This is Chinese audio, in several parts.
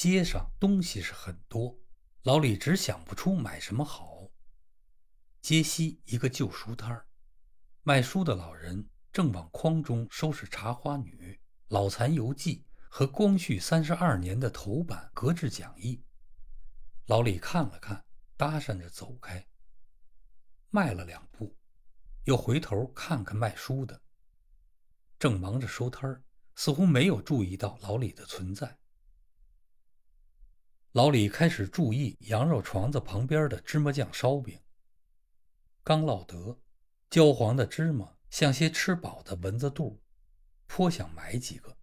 街上东西是很多，老李只想不出买什么好。街西一个旧书摊儿，卖书的老人正往筐中收拾《茶花女》《老残游记》和光绪三十二年的头版格致讲义。老李看了看，搭讪着走开。迈了两步，又回头看看卖书的，正忙着收摊儿，似乎没有注意到老李的存在。老李开始注意羊肉床子旁边的芝麻酱烧饼。刚烙得，焦黄的芝麻像些吃饱的蚊子肚，颇想买几个。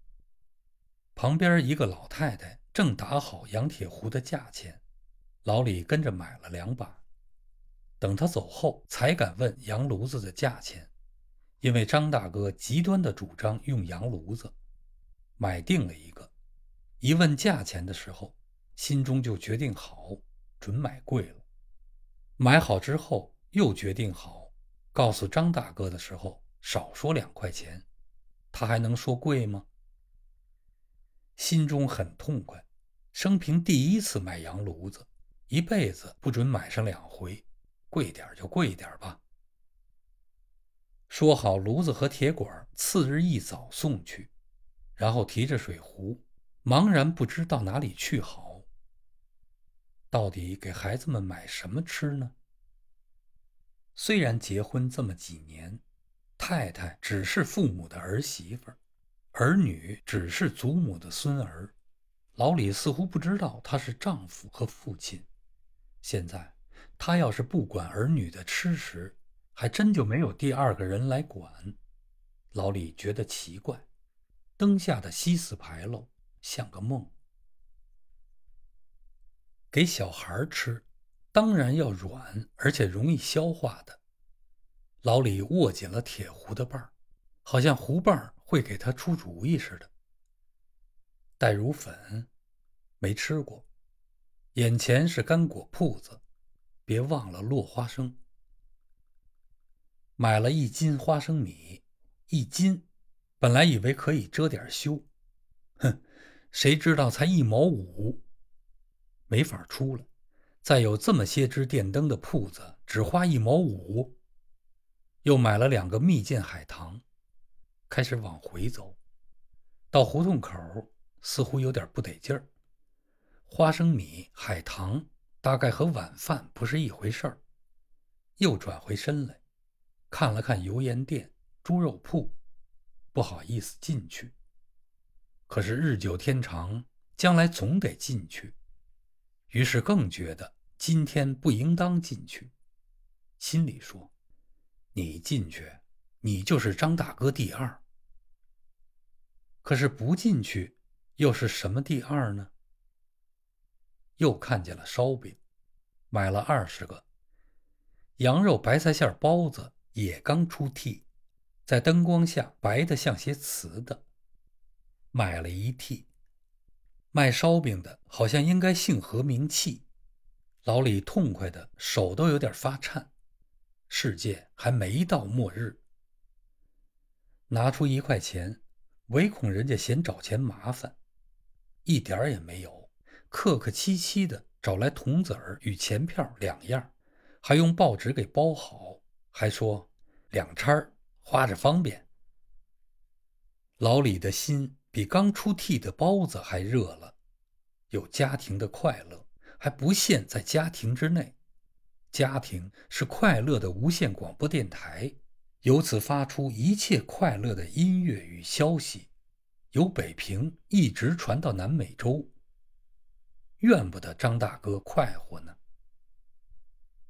旁边一个老太太正打好羊铁壶的价钱，老李跟着买了两把。等他走后，才敢问羊炉子的价钱，因为张大哥极端的主张用羊炉子。买定了一个，一问价钱的时候。心中就决定好，准买贵了。买好之后又决定好，告诉张大哥的时候少说两块钱，他还能说贵吗？心中很痛快，生平第一次买洋炉子，一辈子不准买上两回，贵点就贵点吧。说好炉子和铁管次日一早送去，然后提着水壶，茫然不知到哪里去好。到底给孩子们买什么吃呢？虽然结婚这么几年，太太只是父母的儿媳妇，儿女只是祖母的孙儿，老李似乎不知道他是丈夫和父亲。现在他要是不管儿女的吃食，还真就没有第二个人来管。老李觉得奇怪，灯下的西四牌楼像个梦。给小孩吃，当然要软而且容易消化的。老李握紧了铁壶的把，好像壶把会给他出主意似的。带乳粉，没吃过。眼前是干果铺子，别忘了落花生。买了一斤花生米，一斤，本来以为可以遮点羞，哼，谁知道才一毛五。没法出了，再有这么些只电灯的铺子，只花一毛五。又买了两个蜜饯海棠，开始往回走，到胡同口似乎有点不得劲儿。花生米、海棠大概和晚饭不是一回事儿。又转回身来，看了看油盐店、猪肉铺，不好意思进去。可是日久天长，将来总得进去。于是更觉得今天不应当进去，心里说：“你进去，你就是张大哥第二。可是不进去，又是什么第二呢？”又看见了烧饼，买了二十个。羊肉白菜馅包子也刚出屉，在灯光下白的像些瓷的，买了一屉。卖烧饼的好像应该姓何名气，老李痛快的手都有点发颤。世界还没到末日，拿出一块钱，唯恐人家嫌找钱麻烦，一点儿也没有，客客气气的找来铜子儿与钱票两样，还用报纸给包好，还说两掺儿花着方便。老李的心。比刚出屉的包子还热了，有家庭的快乐，还不限在家庭之内。家庭是快乐的无线广播电台，由此发出一切快乐的音乐与消息，由北平一直传到南美洲。怨不得张大哥快活呢。